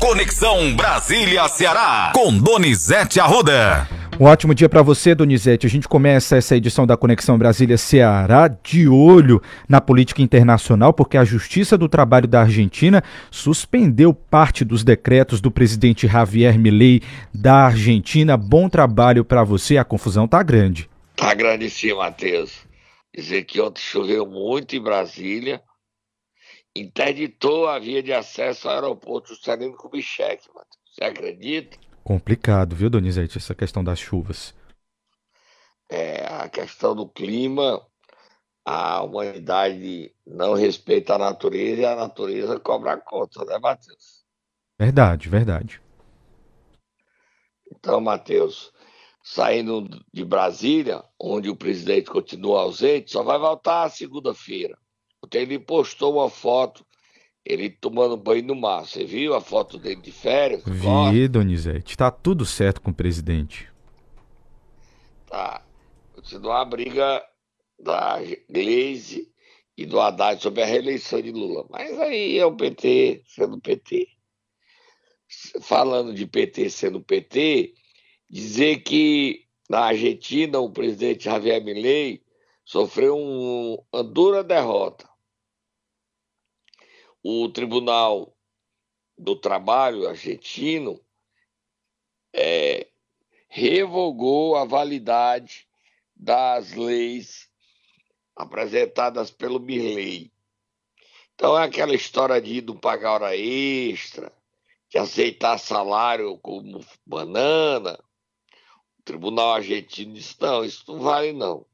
Conexão Brasília-Ceará, com Donizete Arruda. Um ótimo dia para você, Donizete. A gente começa essa edição da Conexão Brasília-Ceará de olho na política internacional, porque a Justiça do Trabalho da Argentina suspendeu parte dos decretos do presidente Javier Milei da Argentina. Bom trabalho para você. A confusão tá grande. Tá grande sim, Matheus. Dizer que ontem choveu muito em Brasília, interditou a via de acesso ao aeroporto Juscelino Kubitschek, Matheus. Você acredita? Complicado, viu, Donizete, essa questão das chuvas. É, a questão do clima, a humanidade não respeita a natureza e a natureza cobra a conta, né, Matheus? Verdade, verdade. Então, Matheus, saindo de Brasília, onde o presidente continua ausente, só vai voltar segunda-feira. Ontem ele postou uma foto ele tomando banho no mar. Você viu a foto dele de férias? Vi. Donizete. Tá tudo certo com o presidente. Tá. Continua a briga da Gleisi e do Haddad sobre a reeleição de Lula. Mas aí é o PT sendo PT. Falando de PT sendo PT, dizer que na Argentina o presidente Javier Milei sofreu um, uma dura derrota o Tribunal do Trabalho argentino é, revogou a validade das leis apresentadas pelo Mirley. Então é aquela história de não pagar hora extra, de aceitar salário como banana. O tribunal argentino disse, não, isso não vale não.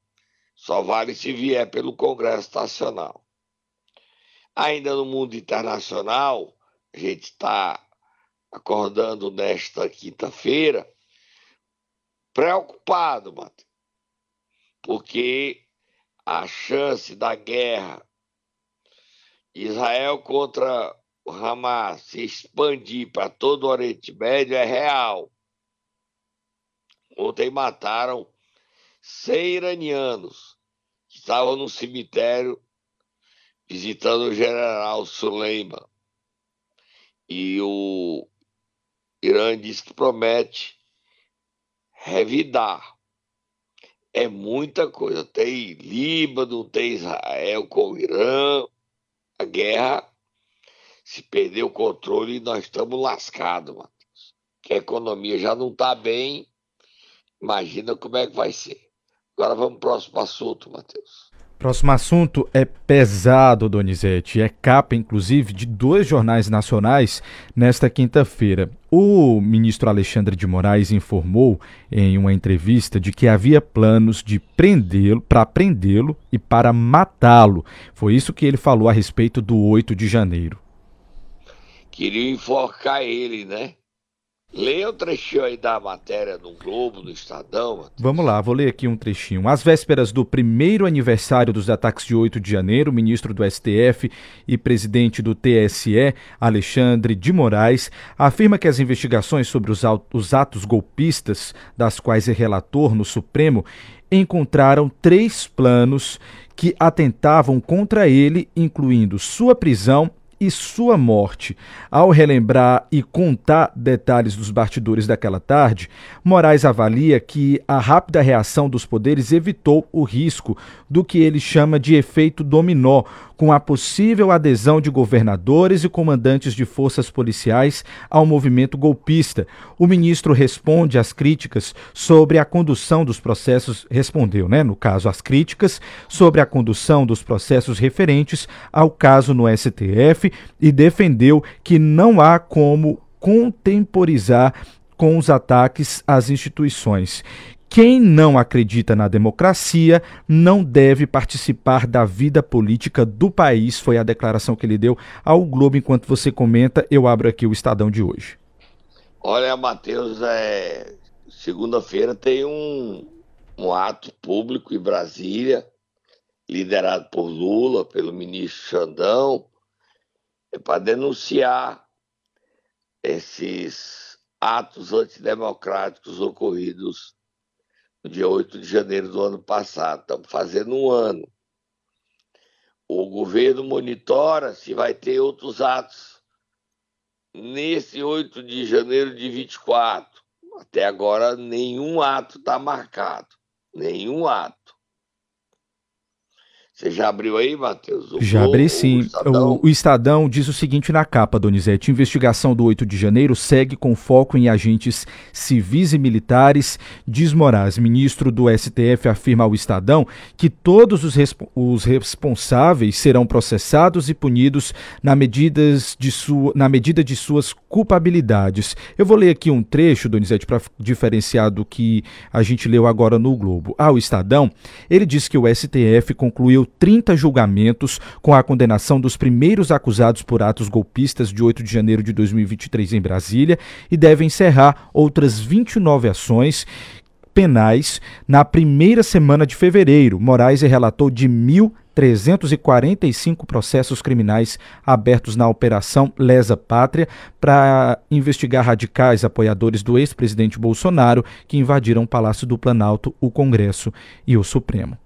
Só vale se vier pelo Congresso Nacional. Ainda no mundo internacional, a gente está acordando nesta quinta-feira preocupado, Matheus, porque a chance da guerra Israel contra o Hamas se expandir para todo o Oriente Médio é real. Ontem mataram 100 iranianos que estavam no cemitério visitando o general Suleiman. E o Irã diz que promete revidar. É muita coisa. Tem Líbano, tem Israel com o Irã. A guerra se perder o controle, nós estamos lascados, Matheus. Que a economia já não está bem. Imagina como é que vai ser. Agora vamos para o próximo assunto, Matheus. Próximo assunto é pesado, Donizete. É capa, inclusive, de dois jornais nacionais nesta quinta-feira. O ministro Alexandre de Moraes informou em uma entrevista de que havia planos de prendê-lo, para prendê-lo e para matá-lo. Foi isso que ele falou a respeito do 8 de janeiro. Queria enforcar ele, né? Leia o trechinho aí da matéria no Globo, no Estadão. Matheus. Vamos lá, vou ler aqui um trechinho. Às vésperas do primeiro aniversário dos ataques de 8 de janeiro, o ministro do STF e presidente do TSE, Alexandre de Moraes, afirma que as investigações sobre os atos golpistas, das quais é relator no Supremo, encontraram três planos que atentavam contra ele, incluindo sua prisão e sua morte. Ao relembrar e contar detalhes dos bastidores daquela tarde, Moraes avalia que a rápida reação dos poderes evitou o risco do que ele chama de efeito dominó, com a possível adesão de governadores e comandantes de forças policiais ao movimento golpista. O ministro responde às críticas sobre a condução dos processos, respondeu, né, no caso, as críticas sobre a condução dos processos referentes ao caso no STF e defendeu que não há como contemporizar com os ataques às instituições. Quem não acredita na democracia não deve participar da vida política do país, foi a declaração que ele deu ao Globo. Enquanto você comenta, eu abro aqui o Estadão de hoje. Olha, Matheus, é... segunda-feira tem um, um ato público em Brasília, liderado por Lula, pelo ministro Xandão, é para denunciar esses atos antidemocráticos ocorridos no dia 8 de janeiro do ano passado. Estamos fazendo um ano. O governo monitora se vai ter outros atos nesse 8 de janeiro de 24. Até agora, nenhum ato está marcado. Nenhum ato. Você já abriu aí, Matheus? Já abri sim. O Estadão? O, o Estadão diz o seguinte na capa, Donizete: investigação do 8 de janeiro segue com foco em agentes civis e militares. Diz Moraes, ministro do STF, afirma ao Estadão que todos os, resp os responsáveis serão processados e punidos na, medidas de sua, na medida de suas culpabilidades. Eu vou ler aqui um trecho, Donizete, para diferenciar do que a gente leu agora no Globo. Ao Estadão, ele diz que o STF concluiu 30 julgamentos com a condenação dos primeiros acusados por atos golpistas de 8 de janeiro de 2023 em Brasília e deve encerrar outras 29 ações penais na primeira semana de fevereiro. Moraes relatou de 1.345 processos criminais abertos na Operação Lesa Pátria para investigar radicais apoiadores do ex-presidente Bolsonaro que invadiram o Palácio do Planalto, o Congresso e o Supremo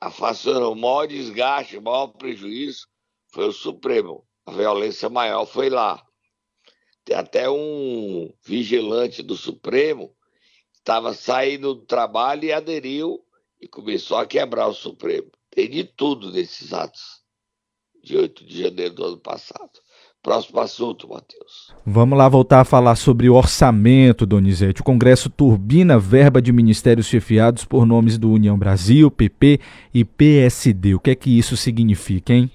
a o maior desgaste, o maior prejuízo foi o Supremo. A violência maior foi lá. Tem até um vigilante do Supremo estava saindo do trabalho e aderiu e começou a quebrar o Supremo. Tem de tudo nesses atos de 8 de janeiro do ano passado. Próximo assunto, Matheus. Vamos lá voltar a falar sobre o orçamento, Donizete. O Congresso turbina verba de ministérios chefiados por nomes do União Brasil, PP e PSD. O que é que isso significa, hein?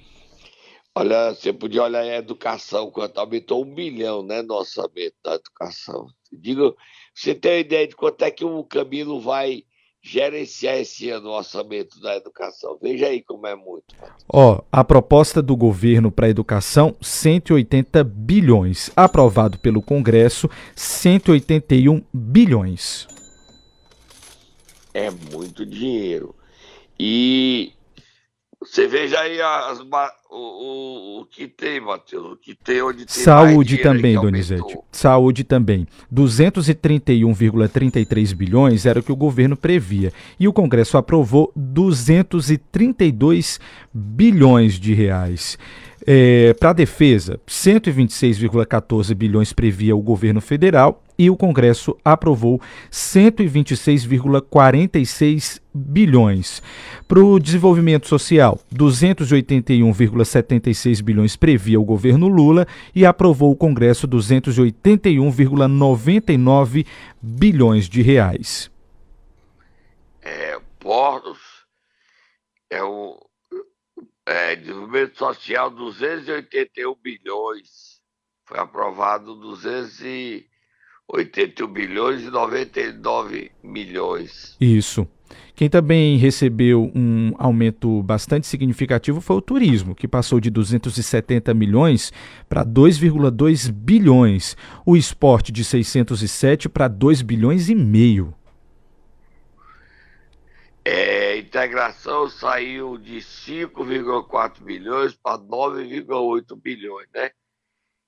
Olha, você podia olhar a educação, quanto aumentou um bilhão né, no orçamento da educação. Digo, você tem uma ideia de quanto é que o Camilo vai gerenciar esse ano o orçamento da educação. Veja aí como é muito. Ó, a proposta do governo para a educação, 180 bilhões. Aprovado pelo Congresso, 181 bilhões. É muito dinheiro. E você veja aí as, o, o, o que tem, Matheus, o que tem onde tem Saúde também, Donizete. Saúde também. 231,33 bilhões era o que o governo previa. E o Congresso aprovou 232 bilhões de reais. É, Para a defesa, 126,14 bilhões previa o governo federal e o Congresso aprovou 126,46 bilhões. Para o desenvolvimento social, 281,76 bilhões previa o governo Lula e aprovou o Congresso 281,99 bilhões de reais. É, é o é, desenvolvimento social 281 bilhões. Foi aprovado 281 bilhões e 99 milhões. Isso. Quem também recebeu um aumento bastante significativo foi o turismo, que passou de 270 milhões para 2,2 bilhões. O esporte de 607 para 2 bilhões e meio. É, integração saiu de 5,4 bilhões para 9,8 bilhões, né?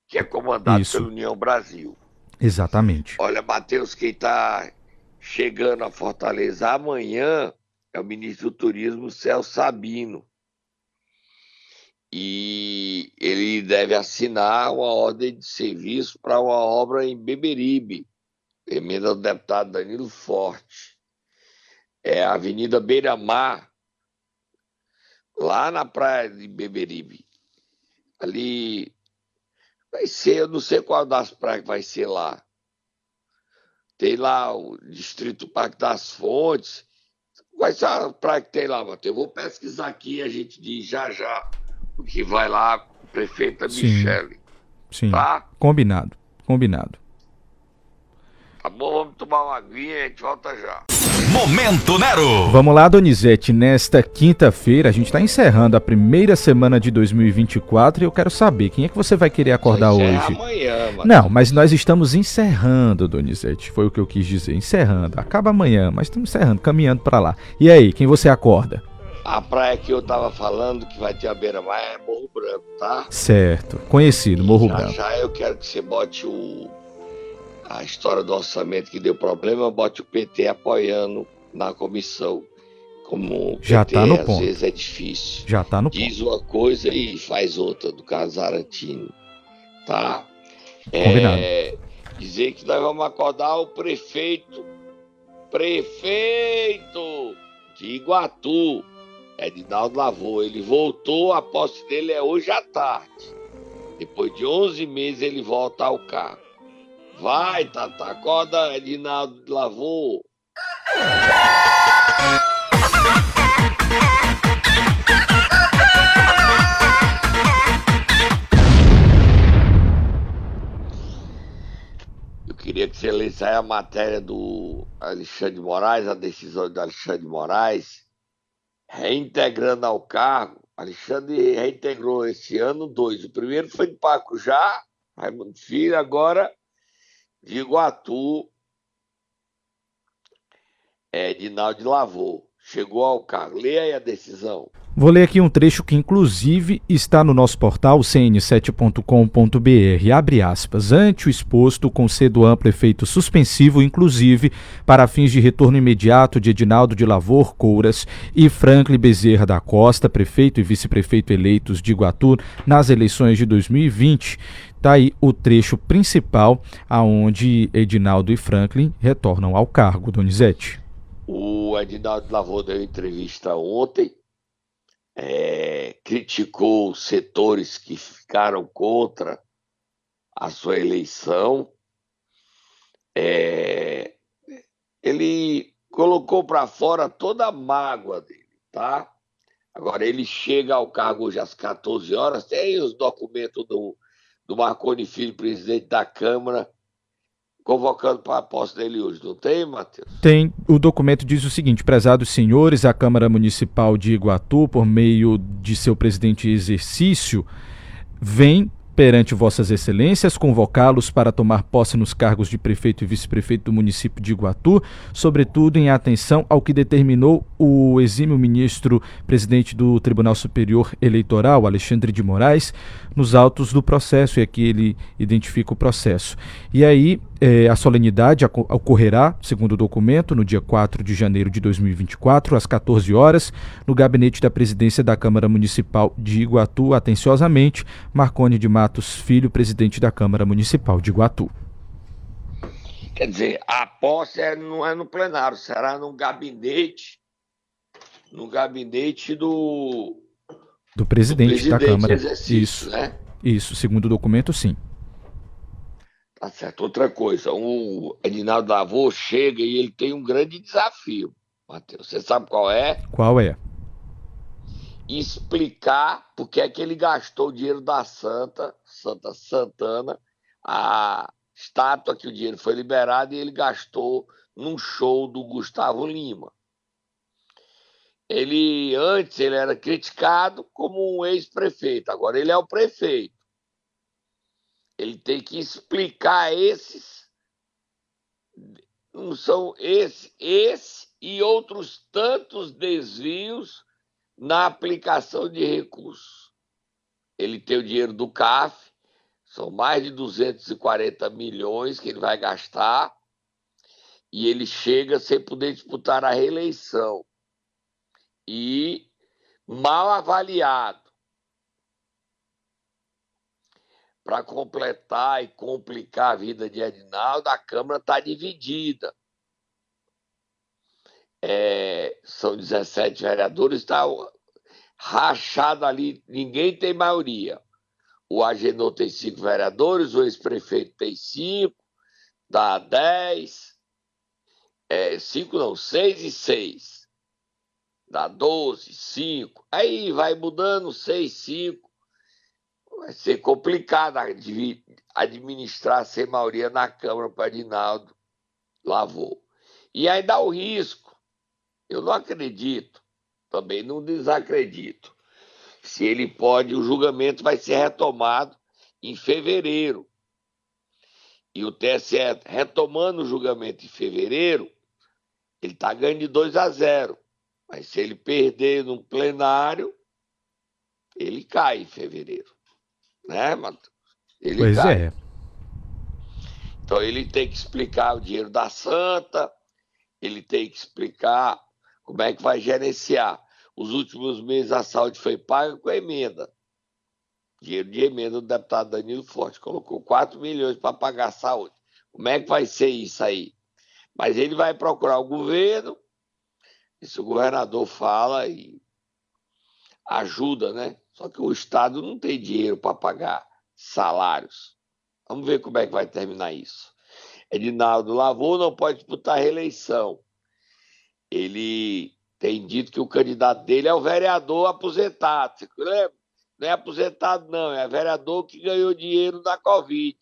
Que é comandado Isso. pela União Brasil. Exatamente. Olha, Matheus, quem está chegando a Fortaleza amanhã é o ministro do Turismo, Celso Sabino. E ele deve assinar uma ordem de serviço para uma obra em Beberibe, emenda do deputado Danilo Forte é a Avenida Beira Mar, lá na praia de Beberibe. Ali vai ser, eu não sei qual das praias que vai ser lá. Tem lá o Distrito Parque das Fontes. Vai ser a praia que tem lá, Matheus. Eu vou pesquisar aqui a gente diz já já o que vai lá, prefeita Sim. Michele. Sim. Tá? Combinado, combinado. Tá bom, vamos tomar uma aguinha e a gente volta já. Momento Nero. Vamos lá, Donizete. Nesta quinta-feira, a gente está encerrando a primeira semana de 2024 e eu quero saber quem é que você vai querer acordar hoje. amanhã, mano. Não, mas nós estamos encerrando, Donizete. Foi o que eu quis dizer. Encerrando. Acaba amanhã, mas estamos encerrando, caminhando para lá. E aí, quem você acorda? A praia que eu tava falando que vai ter a beira-mar é Morro Branco, tá? Certo. Conhecido, Morro já, Branco. Já eu quero que você bote o a história do orçamento que deu problema, bote o PT apoiando na comissão. Como já PT, tá no às ponto. vezes é difícil. Já tá no Diz ponto. uma coisa e faz outra, do caso Arantino. tá? Combinado. É, dizer que nós vamos acordar o prefeito, prefeito de Iguatu, Edinaldo Lavou. Ele voltou, a posse dele é hoje à tarde. Depois de 11 meses ele volta ao cargo. Vai, Tata, acorda, Edinaldo Lavou. queria que você lesse aí a matéria do Alexandre Moraes, a decisão do Alexandre Moraes, reintegrando ao cargo. Alexandre reintegrou esse ano dois. O primeiro foi de Pacujá, Raimundo Filho, agora de Iguatu, é, de Lavô. Chegou ao cargo. Leia aí a decisão. Vou ler aqui um trecho que, inclusive, está no nosso portal cn7.com.br. Abre aspas. Ante o exposto, concedo amplo efeito suspensivo, inclusive, para fins de retorno imediato de Edinaldo de Lavor Couras e Franklin Bezerra da Costa, prefeito e vice-prefeito eleitos de Iguatu, nas eleições de 2020. Está aí o trecho principal aonde Edinaldo e Franklin retornam ao cargo, Donizete. O Edinaldo Lavor deu entrevista ontem é, criticou setores que ficaram contra a sua eleição. É, ele colocou para fora toda a mágoa dele, tá? Agora ele chega ao cargo hoje às 14 horas, tem os documentos do, do Marconi Filho, presidente da Câmara, convocando para a posse dele hoje, não tem, Matheus? Tem. O documento diz o seguinte: prezados senhores, a Câmara Municipal de Iguatu, por meio de seu presidente exercício, vem perante Vossas Excelências, convocá-los para tomar posse nos cargos de prefeito e vice-prefeito do município de Iguatu, sobretudo em atenção ao que determinou o exímio ministro presidente do Tribunal Superior Eleitoral, Alexandre de Moraes, nos autos do processo, e aqui ele identifica o processo. E aí, é, a solenidade ocorrerá, segundo o documento, no dia 4 de janeiro de 2024, às 14 horas, no gabinete da presidência da Câmara Municipal de Iguatu, atenciosamente, Marcone de Matos Filho, presidente da Câmara Municipal de Iguatu. Quer dizer, a posse é, não é no plenário, será no gabinete, no gabinete do do presidente, do presidente da Câmara. Isso. Né? Isso, segundo o documento, sim. Tá certo. Outra coisa, o Edinaldo Lavô chega e ele tem um grande desafio, Matheus. Você sabe qual é? Qual é? Explicar por que é que ele gastou o dinheiro da Santa, Santa Santana, a estátua que o dinheiro foi liberado e ele gastou num show do Gustavo Lima. Ele antes ele era criticado como um ex-prefeito, agora ele é o prefeito. Ele tem que explicar esses não são esse, esse e outros tantos desvios na aplicação de recursos. Ele tem o dinheiro do CAF, são mais de 240 milhões que ele vai gastar, e ele chega sem poder disputar a reeleição e mal avaliado. Para completar e complicar a vida de Edinaldo, a Câmara está dividida. É, são 17 vereadores, está rachado ali, ninguém tem maioria. O Agenor tem cinco vereadores, o ex-prefeito tem cinco, dá 10, é, cinco não, seis e seis dá 12, 5, aí vai mudando 6, 5. Vai ser complicado administrar sem maioria na Câmara para Adinaldo Lavou. E aí dá o risco. Eu não acredito, também não desacredito. Se ele pode, o julgamento vai ser retomado em fevereiro. E o TSE retomando o julgamento em fevereiro, ele está ganhando de 2 a 0. Mas se ele perder no plenário, ele cai em fevereiro. Né, Matheus? Ele pois cai. é. Então ele tem que explicar o dinheiro da Santa, ele tem que explicar como é que vai gerenciar. Os últimos meses a saúde foi paga com emenda. dinheiro de emenda do deputado Danilo Forte, colocou 4 milhões para pagar a saúde. Como é que vai ser isso aí? Mas ele vai procurar o governo, se o governador fala e ajuda, né? Só que o Estado não tem dinheiro para pagar salários. Vamos ver como é que vai terminar isso. Edinaldo Lavou não pode disputar a reeleição. Ele tem dito que o candidato dele é o vereador aposentado. Você lembra? Não é aposentado, não, é vereador que ganhou dinheiro da Covid.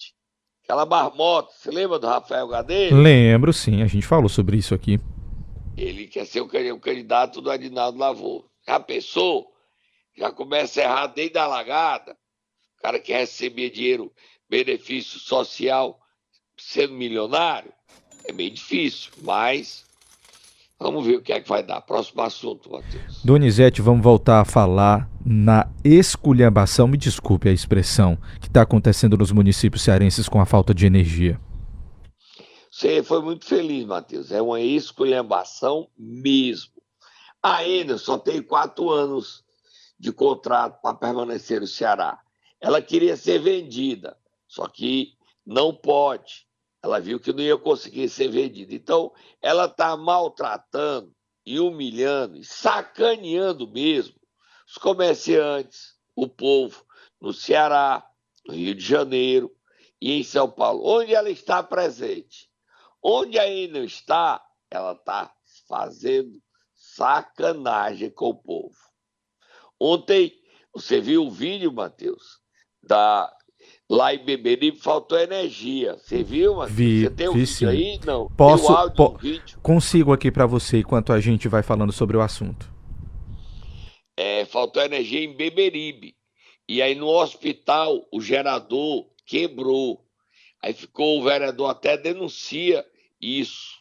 Aquela marmota, você lembra do Rafael Gadeira? Lembro, sim, a gente falou sobre isso aqui. Ele quer ser o candidato do Adinaldo Lavô. Já pensou? Já começa a errar desde a lagada. O cara quer receber dinheiro, benefício social, sendo milionário. É meio difícil, mas Vamos ver o que é que vai dar. Próximo assunto, Matheus. Donizete, vamos voltar a falar na esculhambação, me desculpe a expressão, que está acontecendo nos municípios cearenses com a falta de energia. Você foi muito feliz, Matheus. É uma esculhambação mesmo. A Enel só tem quatro anos de contrato para permanecer no Ceará. Ela queria ser vendida, só que não pode ela viu que não ia conseguir ser vendida. Então, ela está maltratando e humilhando e sacaneando mesmo os comerciantes, o povo no Ceará, no Rio de Janeiro e em São Paulo, onde ela está presente. Onde a Enel está, ela está fazendo sacanagem com o povo. Ontem, você viu o vídeo, Matheus, da Lá em Beberibe faltou energia. Você viu, mano? Vi, você tem o vi vídeo sim. aí? Não. Posso, tem o áudio po vídeo? Consigo aqui para você enquanto a gente vai falando sobre o assunto. É, faltou energia em Beberibe. E aí no hospital o gerador quebrou. Aí ficou o vereador até denuncia isso.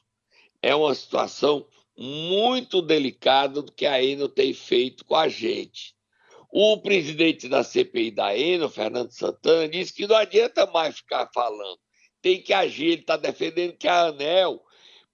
É uma situação muito delicada do que a Enel tem feito com a gente. O presidente da CPI da ENO, Fernando Santana, disse que não adianta mais ficar falando. Tem que agir. Ele está defendendo que a ANEL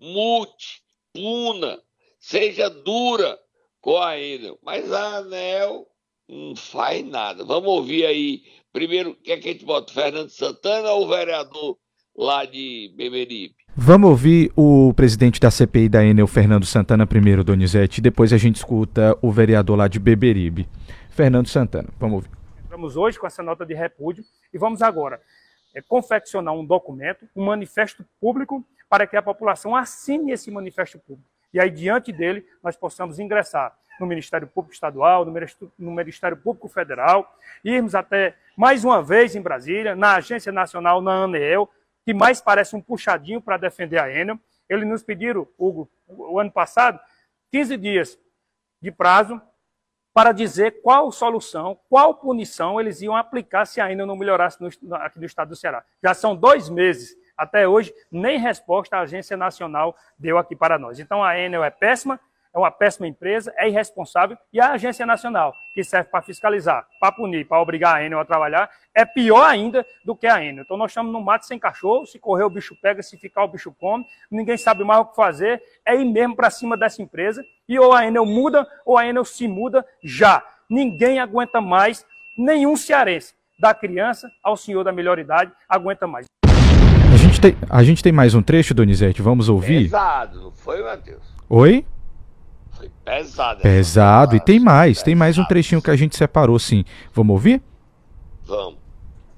multe, puna, seja dura com a Enel. Mas a ANEL não faz nada. Vamos ouvir aí. Primeiro, quer que a gente bota? Fernando Santana ou o vereador lá de Beberibe? Vamos ouvir o presidente da CPI da Enel, Fernando Santana, primeiro, Donizete, e depois a gente escuta o vereador lá de Beberibe. Fernando Santana. Vamos ouvir. Entramos hoje com essa nota de repúdio e vamos agora é, confeccionar um documento, um manifesto público, para que a população assine esse manifesto público. E aí, diante dele, nós possamos ingressar no Ministério Público Estadual, no Ministério Público Federal, irmos até, mais uma vez, em Brasília, na Agência Nacional, na ANEEL, que mais parece um puxadinho para defender a Enel. Eles nos pediram, Hugo, o ano passado, 15 dias de prazo para dizer qual solução, qual punição eles iam aplicar se ainda não melhorasse no, aqui no estado do Ceará. Já são dois meses. Até hoje, nem resposta a Agência Nacional deu aqui para nós. Então, a Enel é péssima, é uma péssima empresa, é irresponsável, e a Agência Nacional, que serve para fiscalizar, para punir, para obrigar a Enel a trabalhar, é pior ainda do que a Enel. Então nós estamos no mato sem cachorro, se correr o bicho pega, se ficar o bicho come, ninguém sabe mais o que fazer, é ir mesmo para cima dessa empresa, e ou a Enel muda, ou a Enel se muda já. Ninguém aguenta mais, nenhum cearense, da criança ao senhor da melhor idade, aguenta mais. A gente tem, a gente tem mais um trecho, Donizete, vamos ouvir? Pesado, não foi, Matheus? Oi? Pesado. Pesado. E tem mais, pesado. tem mais um trechinho que a gente separou, sim. Vamos ouvir? Vamos.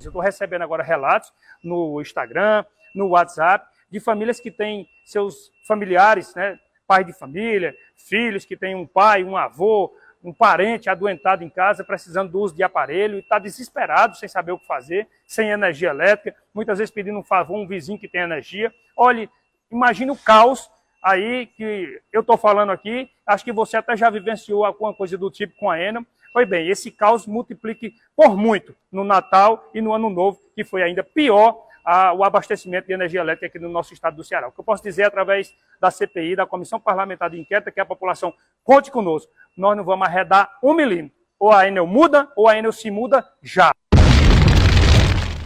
Eu estou recebendo agora relatos no Instagram, no WhatsApp, de famílias que têm seus familiares, né, pais de família, filhos que têm um pai, um avô, um parente adoentado em casa, precisando do uso de aparelho, e está desesperado, sem saber o que fazer, sem energia elétrica, muitas vezes pedindo um favor a um vizinho que tem energia. Olhe, imagine o caos aí que eu estou falando aqui, acho que você até já vivenciou alguma coisa do tipo com a Enel. Pois bem, esse caos multiplique por muito no Natal e no Ano Novo, que foi ainda pior a, o abastecimento de energia elétrica aqui no nosso estado do Ceará. O que eu posso dizer através da CPI, da Comissão Parlamentar de Inquérito, é que a população conte conosco. Nós não vamos arredar um milímetro. Ou a Enel muda, ou a Enel se muda já.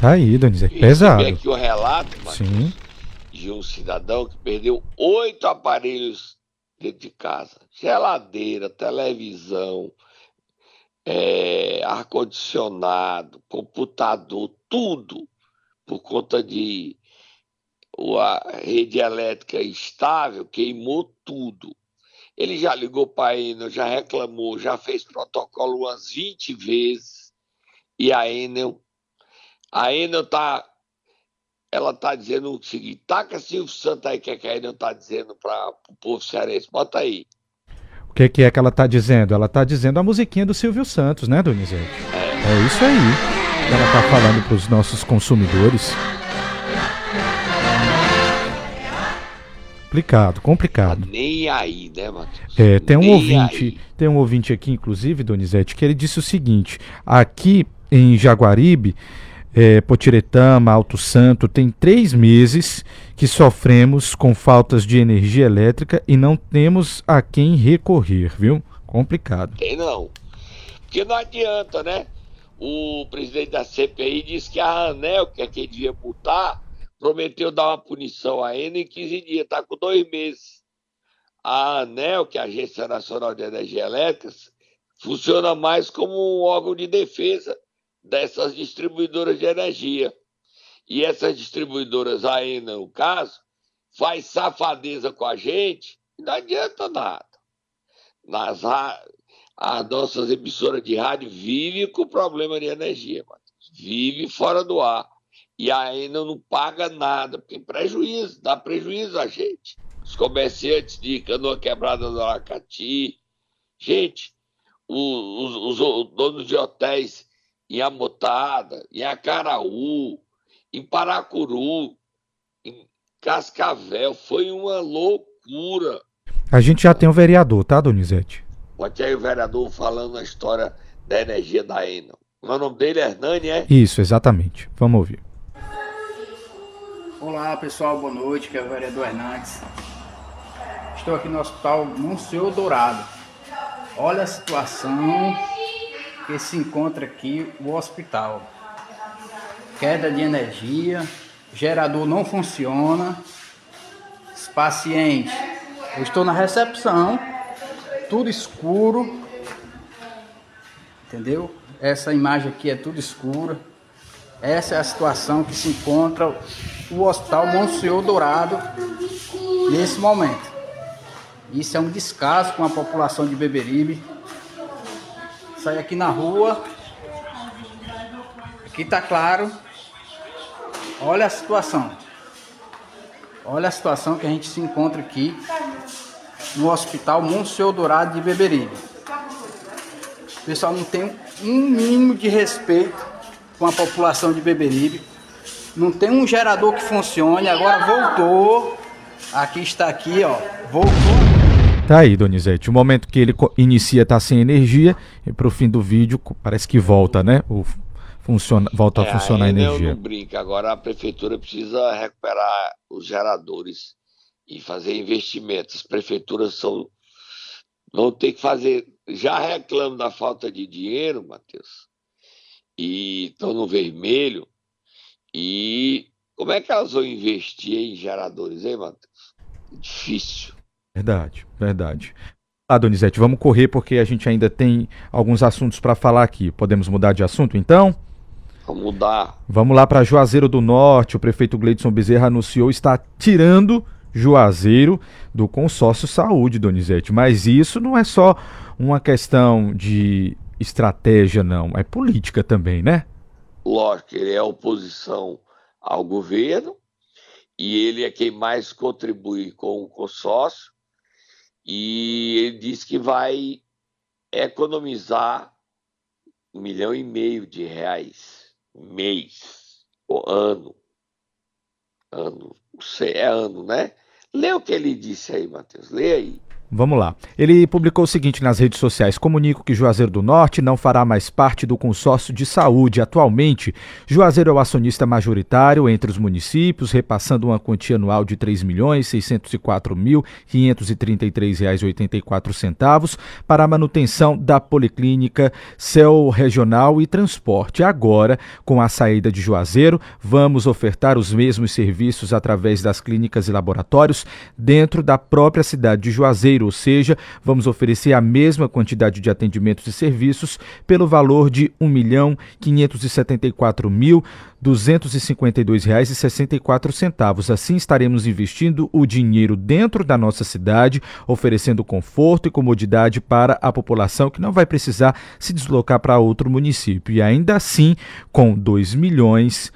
Tá aí, Donizete, pesado. E aqui o relato, Sim de um cidadão que perdeu oito aparelhos dentro de casa: geladeira, televisão, é, ar-condicionado, computador, tudo, por conta de a rede elétrica estável, queimou tudo. Ele já ligou para a Enel, já reclamou, já fez protocolo umas 20 vezes. E a Enel, a Enel está ela está dizendo o seguinte: taca Silvio Santos aí, que, é que a Enel está dizendo para o povo cearense. Bota aí. O que, que, é que ela está dizendo? Ela está dizendo a musiquinha do Silvio Santos, né, Donizete? É. é isso aí. Ela está falando para os nossos consumidores. Complicado, complicado. Nem aí, né, Matheus? É, tem um Nem ouvinte, aí. tem um ouvinte aqui, inclusive, Donizete, que ele disse o seguinte: aqui em Jaguaribe, é, Potiretama, Alto Santo, tem três meses que sofremos com faltas de energia elétrica e não temos a quem recorrer, viu? Complicado. Tem não. Porque não adianta, né? O presidente da CPI disse que a ANEL, que é quem devia multar, prometeu dar uma punição a ele em 15 dias, está com dois meses. A ANEL, que é a Agência Nacional de Energia Elétrica, funciona mais como um órgão de defesa dessas distribuidoras de energia. E essas distribuidoras, a ENA, no caso, faz safadeza com a gente não adianta nada. Nas, as nossas emissoras de rádio vivem com problema de energia, Matheus. vive fora do ar e ainda não paga nada, porque prejuízo, dá prejuízo a gente. Os comerciantes de canoa quebrada do Aracati, gente, os, os, os, donos de hotéis em Amotada, em Acaraú, em Paracuru, em Cascavel, foi uma loucura. A gente já tem um vereador, tá, Donizete? Pode ter o vereador falando a história da energia da Enel. O nome dele é Hernani, é? Isso, exatamente. Vamos ouvir. Olá pessoal, boa noite, que é o vereador Hernandes. Estou aqui no Hospital Monsenhor Dourado. Olha a situação que se encontra aqui o hospital. Queda de energia, gerador não funciona. Os pacientes, eu estou na recepção, tudo escuro. Entendeu? Essa imagem aqui é tudo escura. Essa é a situação que se encontra o Hospital Monsenhor Dourado nesse momento. Isso é um descaso com a população de Beberibe. Sai aqui na rua. Aqui tá claro. Olha a situação. Olha a situação que a gente se encontra aqui no Hospital Monsenhor Dourado de Beberibe. O pessoal não tem um mínimo de respeito com a população de Beberibe. Não tem um gerador que funcione, agora voltou. Aqui está aqui, ó. Voltou. Tá aí, Donizete. O momento que ele inicia tá sem energia e pro fim do vídeo parece que volta, né? O funciona, volta é, a funcionar a energia. Não brinca. Agora a prefeitura precisa recuperar os geradores e fazer investimentos. As prefeituras são vão ter que fazer. Já reclamo da falta de dinheiro, Matheus e estão no vermelho. E como é que elas vão investir em geradores, hein, Matheus? Difícil. Verdade, verdade. Ah, Donizete, vamos correr porque a gente ainda tem alguns assuntos para falar aqui. Podemos mudar de assunto então? Vamos mudar. Vamos lá para Juazeiro do Norte. O prefeito Gleidson Bezerra anunciou estar tirando Juazeiro do consórcio saúde, Donizete. Mas isso não é só uma questão de estratégia, não. É política também, né? Lógico, ele é oposição ao governo e ele é quem mais contribui com o consórcio e ele diz que vai economizar um milhão e meio de reais mês ou ano. Ano, é ano, né? Lê o que ele disse aí, Matheus, lê aí. Vamos lá. Ele publicou o seguinte nas redes sociais: Comunico que Juazeiro do Norte não fará mais parte do consórcio de saúde. Atualmente, Juazeiro é o acionista majoritário entre os municípios, repassando uma quantia anual de R$ 3.604.533,84 para a manutenção da Policlínica, Céu Regional e Transporte. Agora, com a saída de Juazeiro, vamos ofertar os mesmos serviços através das clínicas e laboratórios dentro da própria cidade de Juazeiro Cruzeiro, ou seja, vamos oferecer a mesma quantidade de atendimentos e serviços pelo valor de R$ 1.574.252,64. Assim estaremos investindo o dinheiro dentro da nossa cidade, oferecendo conforto e comodidade para a população que não vai precisar se deslocar para outro município. E ainda assim, com 2 milhões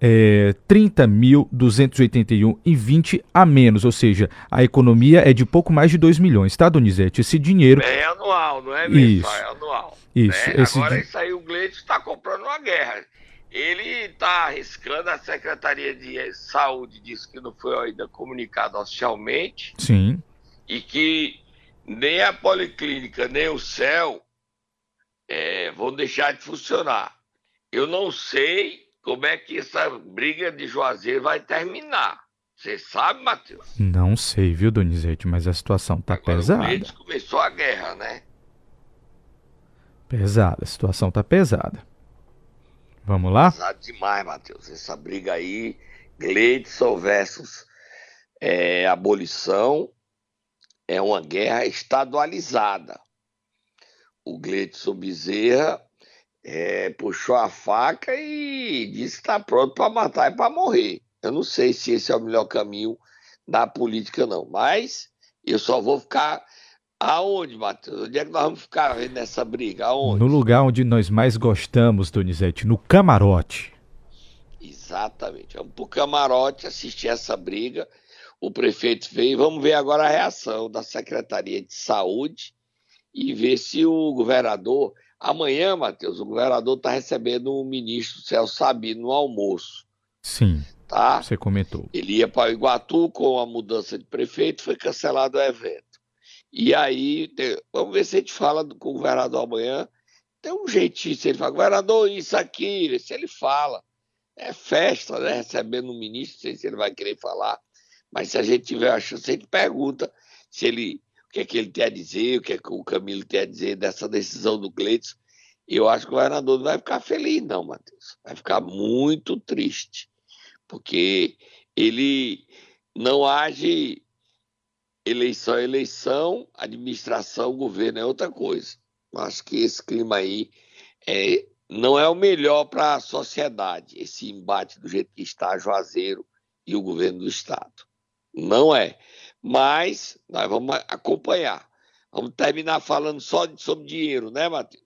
é, 30.281,20 a menos, ou seja, a economia é de pouco mais de 2 milhões, tá, Donizete? Esse dinheiro. É anual, não é mensal, isso. é anual. Isso. Né? Esse Agora, isso aí o Gleito está comprando uma guerra. Ele está arriscando, a Secretaria de Saúde disse que não foi ainda comunicado oficialmente. Sim. E que nem a Policlínica, nem o CEL é, vão deixar de funcionar. Eu não sei como é que essa briga de Juazeiro vai terminar. Você sabe, Matheus? Não sei, viu, Donizete, mas a situação tá Agora, pesada. O começou a guerra, né? Pesada, a situação tá pesada. Vamos lá? Pesado demais, Matheus. Essa briga aí, Gleidson versus é, abolição, é uma guerra estadualizada. O Gleidson Bezerra é, puxou a faca e disse que está pronto para matar e para morrer. Eu não sei se esse é o melhor caminho da política, não. Mas eu só vou ficar. Aonde, Matheus? Onde é que nós vamos ficar nessa briga? Aonde? No lugar onde nós mais gostamos, Donizete, no camarote. Exatamente. Vamos para o camarote assistir essa briga. O prefeito veio. Vamos ver agora a reação da Secretaria de Saúde e ver se o governador Amanhã, Matheus, o governador está recebendo o ministro Celso Sabino no almoço. Sim. Tá? Você comentou. Ele ia para o Iguatu com a mudança de prefeito, foi cancelado o evento. E aí, vamos ver se a gente fala com o governador amanhã. Tem um jeitinho, se ele fala, governador, isso aqui, se ele fala. É festa, né? Recebendo o ministro, não sei se ele vai querer falar. Mas se a gente tiver a chance, a gente pergunta se ele que é que ele tem a dizer, o que é que o Camilo tem a dizer dessa decisão do Gleitson. Eu acho que o governador não vai ficar feliz, não, Matheus. Vai ficar muito triste, porque ele não age eleição é eleição, administração, governo é outra coisa. Eu acho que esse clima aí é, não é o melhor para a sociedade, esse embate do jeito que está Juazeiro e o governo do Estado. Não é. Mas nós vamos acompanhar. Vamos terminar falando só sobre dinheiro, né, Matheus?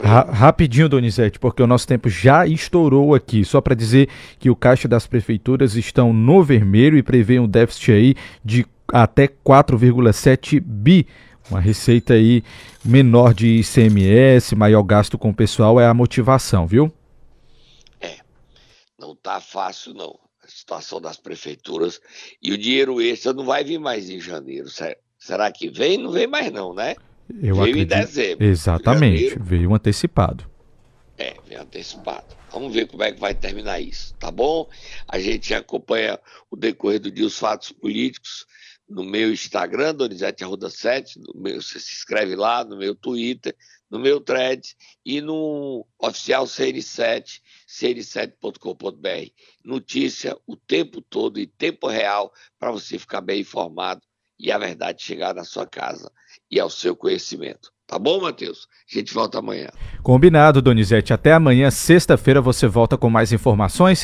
Ra rapidinho, Donizete, porque o nosso tempo já estourou aqui. Só para dizer que o caixa das prefeituras estão no vermelho e prevê um déficit aí de até 4,7 bi. Uma receita aí menor de ICMS, maior gasto com o pessoal é a motivação, viu? É, não tá fácil não situação das prefeituras e o dinheiro extra não vai vir mais em janeiro. Será que vem? Não vem mais não, né? Eu veio acredito. em dezembro. Exatamente, janeiro, veio antecipado. É, veio antecipado. Vamos ver como é que vai terminar isso, tá bom? A gente acompanha o decorrer do dia os fatos políticos no meu Instagram, Donizete Arruda 7, no meu, você se inscreve lá, no meu Twitter, no meu thread e no oficial CN7, cn7.com.br. Notícia o tempo todo e tempo real para você ficar bem informado e a verdade chegar na sua casa e ao seu conhecimento. Tá bom, Matheus? A gente volta amanhã. Combinado, Donizete. Até amanhã, sexta-feira, você volta com mais informações.